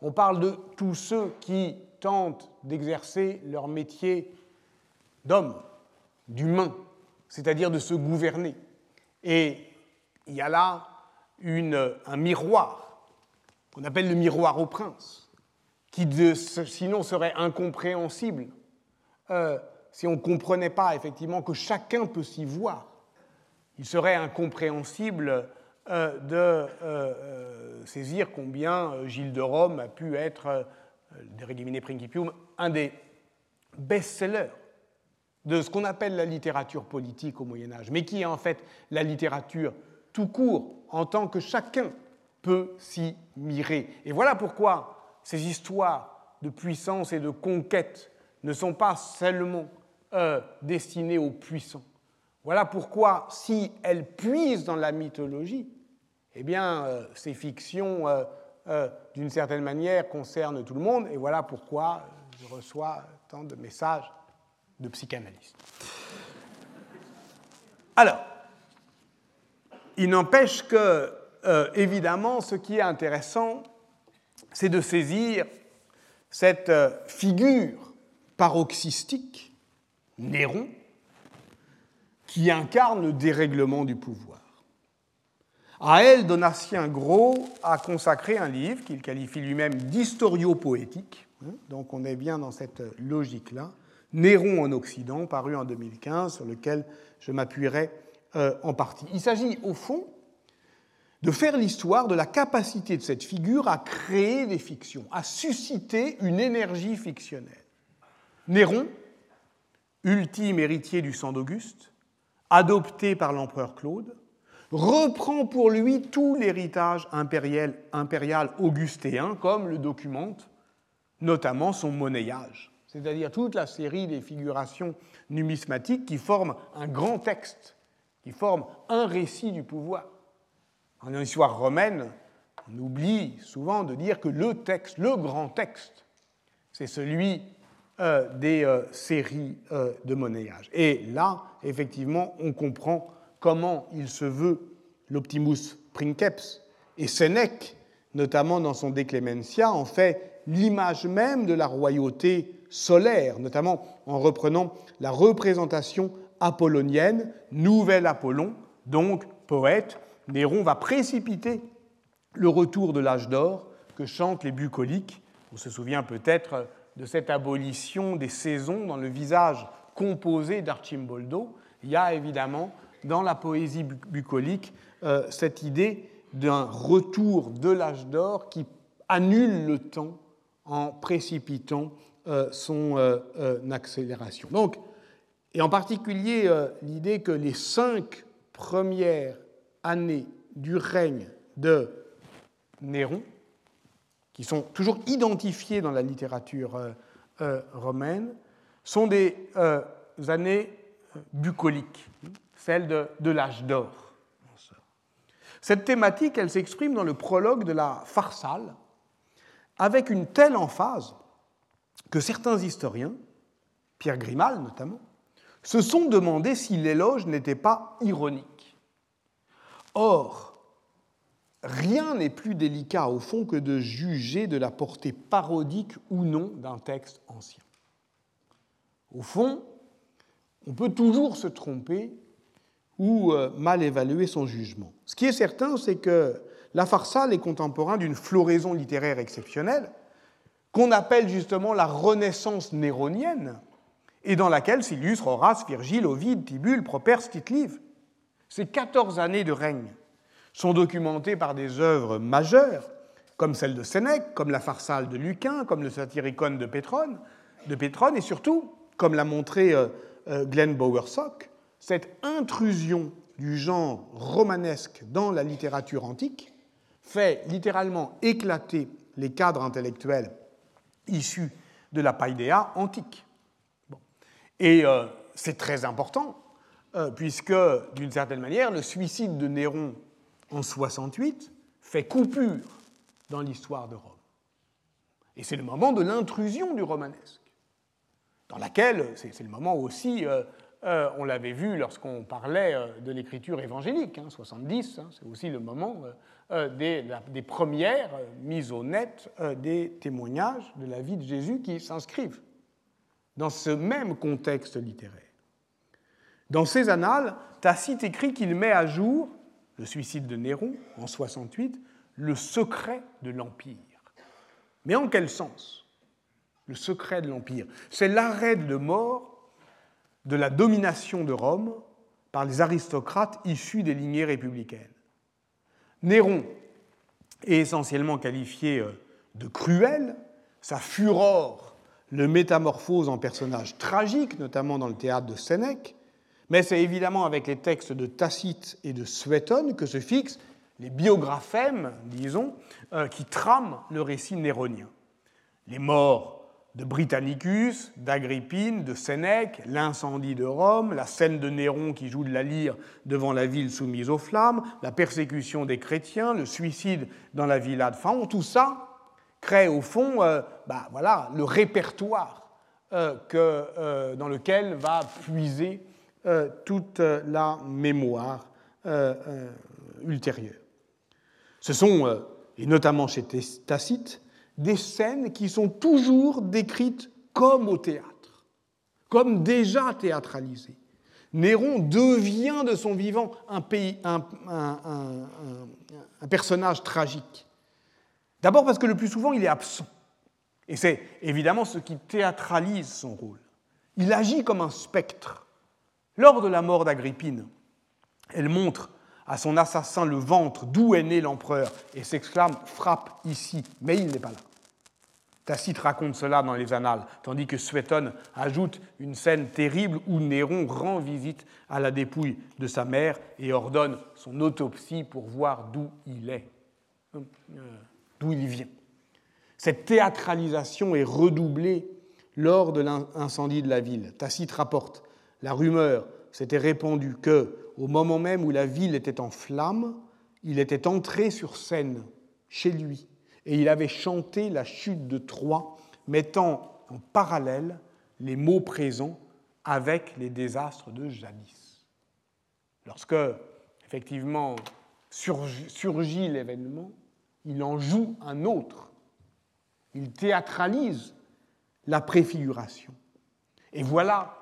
on parle de tous ceux qui tentent d'exercer leur métier d'homme, d'humain, c'est-à-dire de se gouverner. Et il y a là un miroir, qu'on appelle le miroir au prince, qui sinon serait incompréhensible euh, si on ne comprenait pas effectivement que chacun peut s'y voir. Il serait incompréhensible euh, de euh, saisir combien Gilles de Rome a pu être de Principium, un des best-sellers de ce qu'on appelle la littérature politique au Moyen Âge, mais qui est en fait la littérature tout court, en tant que chacun peut s'y mirer. Et voilà pourquoi ces histoires de puissance et de conquête ne sont pas seulement euh, destinées aux puissants. Voilà pourquoi, si elles puisent dans la mythologie, eh bien, euh, ces fictions euh, d'une certaine manière, concerne tout le monde, et voilà pourquoi je reçois tant de messages de psychanalystes. Alors, il n'empêche que, évidemment, ce qui est intéressant, c'est de saisir cette figure paroxystique, Néron, qui incarne le dérèglement du pouvoir. À elle, Donatien Gros a consacré un livre qu'il qualifie lui-même d'historio-poétique, donc on est bien dans cette logique-là, Néron en Occident, paru en 2015, sur lequel je m'appuierai euh, en partie. Il s'agit au fond de faire l'histoire de la capacité de cette figure à créer des fictions, à susciter une énergie fictionnelle. Néron, ultime héritier du sang d'Auguste, adopté par l'empereur Claude, reprend pour lui tout l'héritage impérial, impérial augustéen, comme le documente notamment son monnayage, c'est-à-dire toute la série des figurations numismatiques qui forment un grand texte, qui forment un récit du pouvoir. En histoire romaine, on oublie souvent de dire que le texte, le grand texte, c'est celui euh, des euh, séries euh, de monnayage. Et là, effectivement, on comprend comment il se veut l'Optimus Princeps et Sénèque, notamment dans son De en fait l'image même de la royauté solaire, notamment en reprenant la représentation apollonienne, nouvel Apollon, donc poète, Néron va précipiter le retour de l'âge d'or que chantent les bucoliques. On se souvient peut-être de cette abolition des saisons dans le visage composé d'Archimboldo. Il y a évidemment dans la poésie bucolique euh, cette idée d'un retour de l'âge d'or qui annule le temps en précipitant euh, son euh, accélération. Donc, et en particulier l'idée que les cinq premières années du règne de Néron, qui sont toujours identifiées dans la littérature romaine, sont des années bucoliques, celles de, de l'âge d'or. Cette thématique, elle s'exprime dans le prologue de la Pharsale, avec une telle emphase que certains historiens, Pierre Grimal notamment, se sont demandé si l'éloge n'était pas ironique. Or, rien n'est plus délicat au fond que de juger de la portée parodique ou non d'un texte ancien. Au fond, on peut toujours se tromper ou euh, mal évaluer son jugement. Ce qui est certain, c'est que la Pharsale est contemporain d'une floraison littéraire exceptionnelle, qu'on appelle justement la Renaissance néronienne, et dans laquelle s'illustrent Horace, Virgile, Ovide, Tibulle, Properce, Tite-Live. Ces 14 années de règne sont documentées par des œuvres majeures, comme celle de Sénèque, comme la Pharsale de Lucain, comme le Satyricon de Pétrone, de Pétrone et surtout, comme l'a montré euh, euh, Glenn Bowersock, cette intrusion du genre romanesque dans la littérature antique fait littéralement éclater les cadres intellectuels issus de la païdéa antique. Et euh, c'est très important, puisque, d'une certaine manière, le suicide de Néron en 68 fait coupure dans l'histoire de Rome. Et c'est le moment de l'intrusion du romanesque, dans laquelle, c'est le moment aussi euh, euh, on l'avait vu lorsqu'on parlait euh, de l'écriture évangélique, 70, hein, hein, c'est aussi le moment euh, des, premières mises au net des témoignages de la vie de Jésus qui s'inscrivent dans ce même contexte littéraire. Dans ses annales, Tacite écrit qu'il met à jour le suicide de Néron en 68, le secret de l'Empire. Mais en quel sens Le secret de l'Empire? C'est l'arrêt de mort de la domination de Rome par les aristocrates issus des lignées républicaines. Néron est essentiellement qualifié euh, de cruel, sa fureur le métamorphose en personnage tragique, notamment dans le théâtre de Sénèque, mais c'est évidemment avec les textes de Tacite et de Suétone que se fixent les biographèmes, disons, euh, qui trament le récit néronien. Les morts de Britannicus, d'Agrippine, de Sénèque, l'incendie de Rome, la scène de Néron qui joue de la lyre devant la ville soumise aux flammes, la persécution des chrétiens, le suicide dans la villa de Phaon, tout ça crée au fond euh, bah, voilà, le répertoire euh, que, dans lequel va puiser toute la mémoire ultérieure. Ce sont, et notamment chez Tacite, des scènes qui sont toujours décrites comme au théâtre, comme déjà théâtralisées. Néron devient de son vivant un, personnage tragique. D'abord parce que le plus souvent il est absent. Et c'est évidemment ce qui théâtralise son rôle. Il agit comme un spectre. Lors de la mort d'Agrippine, elle montre à son assassin le ventre d'où est né l'empereur et s'exclame Frappe ici, mais il n'est pas là. Tacite raconte cela dans les Annales, tandis que Suétone ajoute une scène terrible où Néron rend visite à la dépouille de sa mère et ordonne son autopsie pour voir d'où il est, euh, d'où il vient. Cette théâtralisation est redoublée lors de l'incendie de la ville. Tacite rapporte la rumeur s'était répandue que, au moment même où la ville était en flammes, il était entré sur scène chez lui, et il avait chanté la chute de Troie, mettant en parallèle les mots présents avec les désastres de jadis. Lorsque, effectivement, surgit l'événement, il en joue un autre. Il théâtralise la préfiguration. Et voilà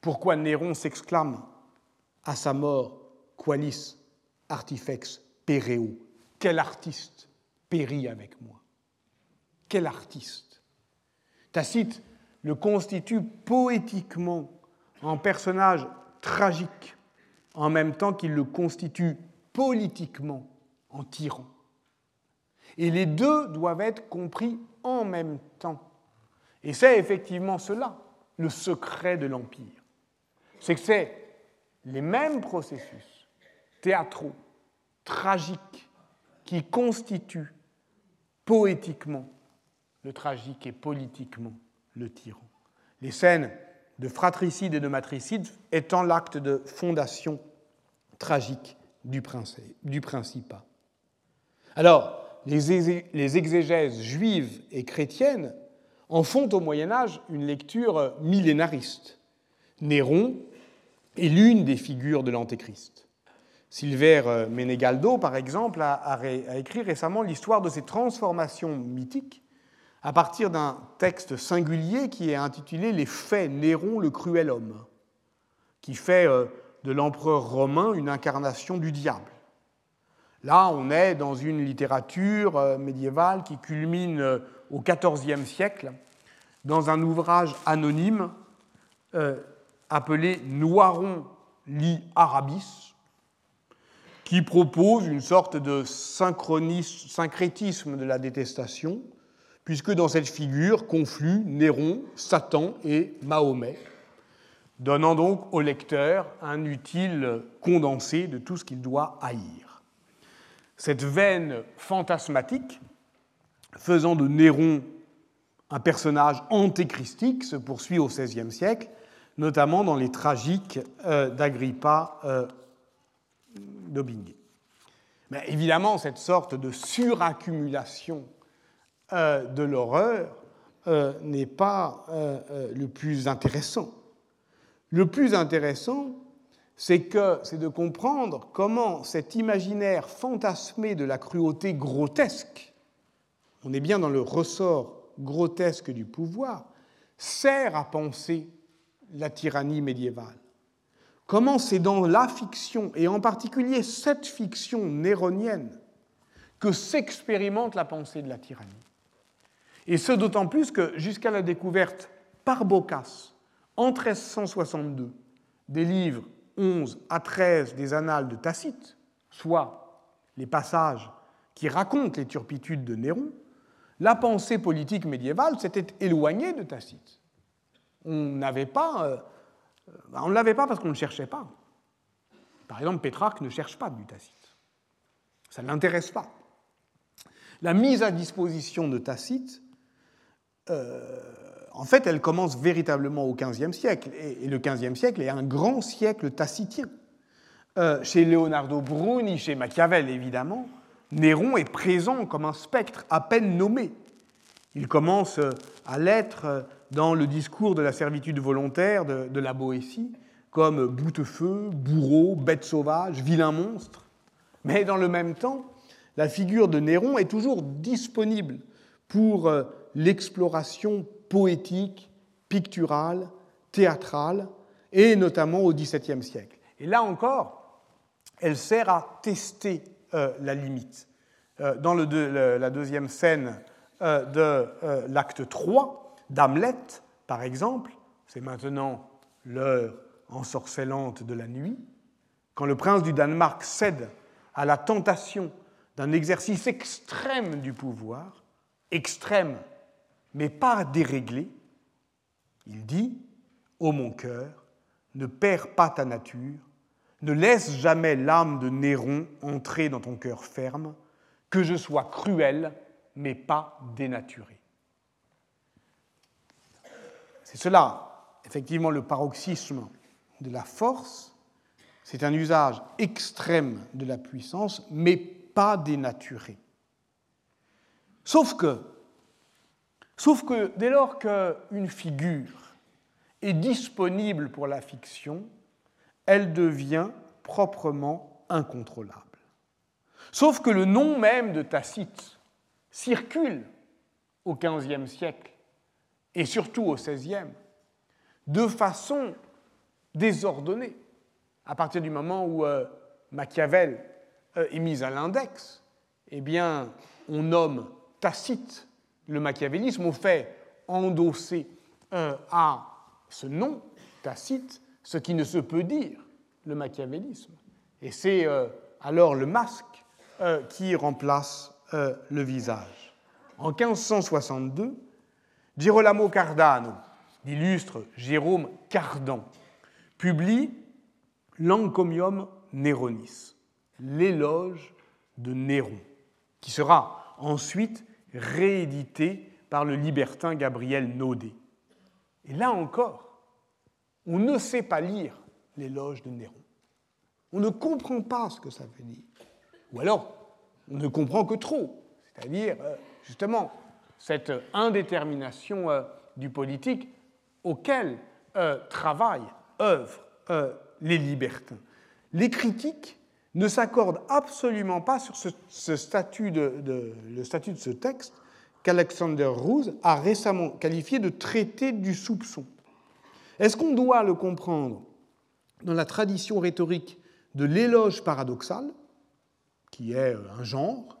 pourquoi Néron s'exclame à sa mort Qualis artifex pereo. Quel artiste périt avec moi? Quel artiste? Tacite le constitue poétiquement en personnage tragique, en même temps qu'il le constitue politiquement en tyran. Et les deux doivent être compris en même temps. Et c'est effectivement cela, le secret de l'Empire. C'est que c'est les mêmes processus théâtraux, tragiques, qui constituent poétiquement le tragique et politiquement le tyran. Les scènes de fratricide et de matricide étant l'acte de fondation tragique du, principat. Alors, les exégèses juives et chrétiennes en font au Moyen Âge une lecture millénariste. Néron est l'une des figures de l'Antéchrist. Silver euh, Menegaldo, par exemple, a, écrit récemment l'histoire de ces transformations mythiques à partir d'un texte singulier qui est intitulé Les faits Néron le cruel homme, qui fait euh, de l'empereur romain une incarnation du diable. Là, on est dans une littérature euh, médiévale qui culmine au XIVe siècle dans un ouvrage anonyme appelé Noiron li Arabis, qui propose une sorte de syncrétisme de la détestation, puisque dans cette figure confluent Néron, Satan et Mahomet, donnant donc au lecteur un utile condensé de tout ce qu'il doit haïr. Cette veine fantasmatique, faisant de Néron un personnage antéchristique, se poursuit au XVIe siècle, notamment dans les tragiques euh, d'Agrippa euh, d'Aubigné. Mais évidemment, cette sorte de suraccumulation euh, de l'horreur n'est pas le plus intéressant. Le plus intéressant, c'est c'est de comprendre comment cet imaginaire fantasmé de la cruauté grotesque, on est bien dans le ressort grotesque du pouvoir, sert à penser la tyrannie médiévale. Comment c'est dans la fiction, et en particulier cette fiction néronienne, que s'expérimente la pensée de la tyrannie. Et ce d'autant plus que jusqu'à la découverte par Boccace, en 1362, des livres 11 à 13 des Annales de Tacite, soit les passages qui racontent les turpitudes de Néron, la pensée politique médiévale s'était éloignée de Tacite on n'avait pas, euh, bah, on ne l'avait pas parce qu'on ne cherchait pas. Par exemple, Pétrarque ne cherche pas du Tacite. Ça ne l'intéresse pas. La mise à disposition de Tacite, euh, en fait, elle commence véritablement au XVe siècle. Et, le XVe siècle est un grand siècle tacitien. Euh, chez Leonardo Bruni, chez Machiavel évidemment, Néron est présent comme un spectre à peine nommé. Il commence à l'être dans le discours de la servitude volontaire de, la Boétie, comme boutefeu, bourreau, bête sauvage, vilain monstre. Mais dans le même temps, la figure de Néron est toujours disponible pour euh, l'exploration poétique, picturale, théâtrale, et notamment au XVIIe siècle. Et là encore, elle sert à tester euh, la limite. Euh, dans la deuxième scène de l'acte 3, d'Hamlet, par exemple, c'est maintenant l'heure ensorcelante de la nuit, quand le prince du Danemark cède à la tentation d'un exercice extrême du pouvoir, extrême mais pas déréglé, il dit Ô mon cœur, ne perds pas ta nature, ne laisse jamais l'âme de Néron entrer dans ton cœur ferme, que je sois cruel mais pas dénaturé. C'est cela, effectivement, le paroxysme de la force. C'est un usage extrême de la puissance, mais pas dénaturé. Sauf que, dès lors qu'une figure est disponible pour la fiction, elle devient proprement incontrôlable. Sauf que le nom même de Tacite circule au XVe siècle et surtout au XVIe de façon désordonnée. À partir du moment où euh, Machiavel euh, est mis à l'index, eh bien, on nomme Tacite le machiavélisme, on fait endosser euh, à ce nom, Tacite, ce qui ne se peut dire, le machiavélisme. Et c'est alors le masque qui remplace le visage. En 1562, Girolamo Cardano, l'illustre Jérôme Cardan, publie L'Encomium Néronis, l'éloge de Néron, qui sera ensuite réédité par le libertin Gabriel Naudet. Et là encore, on ne sait pas lire l'éloge de Néron. On ne comprend pas ce que ça veut dire. Ou alors, on ne comprend que trop. C'est-à-dire, euh, justement, cette indétermination euh, du politique auquel euh, travaillent, œuvrent euh, les libertins. Les critiques ne s'accordent absolument pas sur ce, statut de, le statut de ce texte qu'Alexander Roos a récemment qualifié de traité du soupçon. Est-ce qu'on doit le comprendre dans la tradition rhétorique de l'éloge paradoxal, qui est un genre?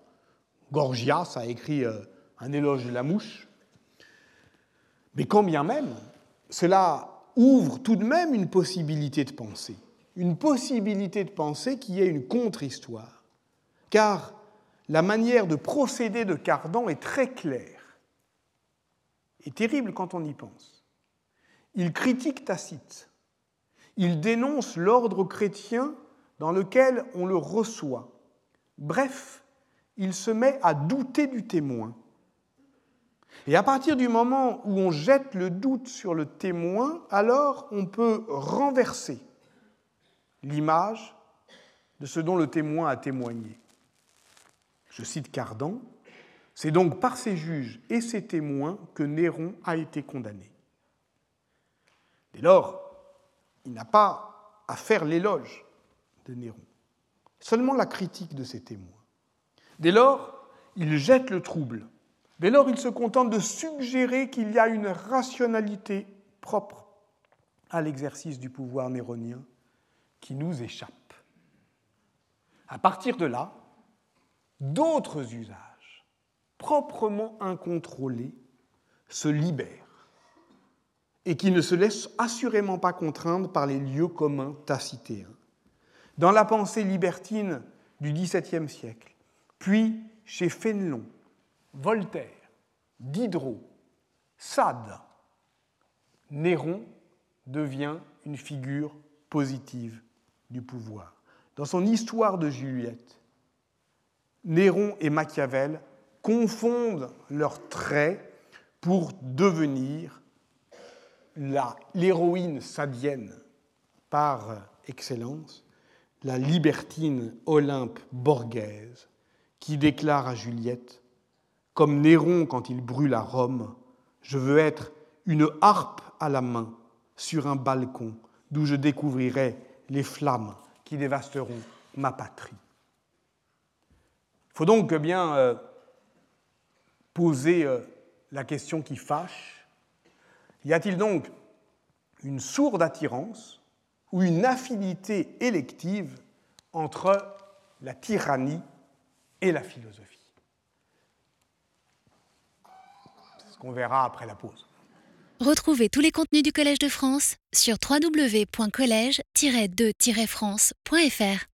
Gorgias a écrit un éloge de la mouche. Mais quand bien même, cela ouvre tout de même une possibilité de pensée, une possibilité de pensée qui est une contre-histoire. Car la manière de procéder de Cardan est très claire et terrible quand on y pense. Il critique Tacite, il dénonce l'ordre chrétien dans lequel on le reçoit. Bref, il se met à douter du témoin et à partir du moment où on jette le doute sur le témoin, alors on peut renverser l'image de ce dont le témoin a témoigné. Je cite Cardan, c'est donc par ses juges et ses témoins que Néron a été condamné. Dès lors, il n'a pas à faire l'éloge de Néron, seulement la critique de ses témoins. Dès lors, il jette le trouble Dès lors, il se contente de suggérer qu'il y a une rationalité propre à l'exercice du pouvoir néronien qui nous échappe. À partir de là, d'autres usages, proprement incontrôlés, se libèrent et qui ne se laissent assurément pas contraindre par les lieux communs tacitéens. Dans la pensée libertine du XVIIe siècle, puis chez Fénelon, Voltaire, Diderot, Sade, Néron devient une figure positive du pouvoir. Dans son histoire de Juliette, Néron et Machiavel confondent leurs traits pour devenir l'héroïne sadienne par excellence, la libertine Olympe borghèse, qui déclare à Juliette comme Néron quand il brûle à Rome, je veux être une harpe à la main sur un balcon d'où je découvrirai les flammes qui dévasteront ma patrie. Il faut donc bien euh, poser euh, la question qui fâche. Y a-t-il donc une sourde attirance ou une affinité élective entre la tyrannie et la philosophie? Qu'on verra après la pause. Retrouvez tous les contenus du Collège de France sur www.colège-2-france.fr.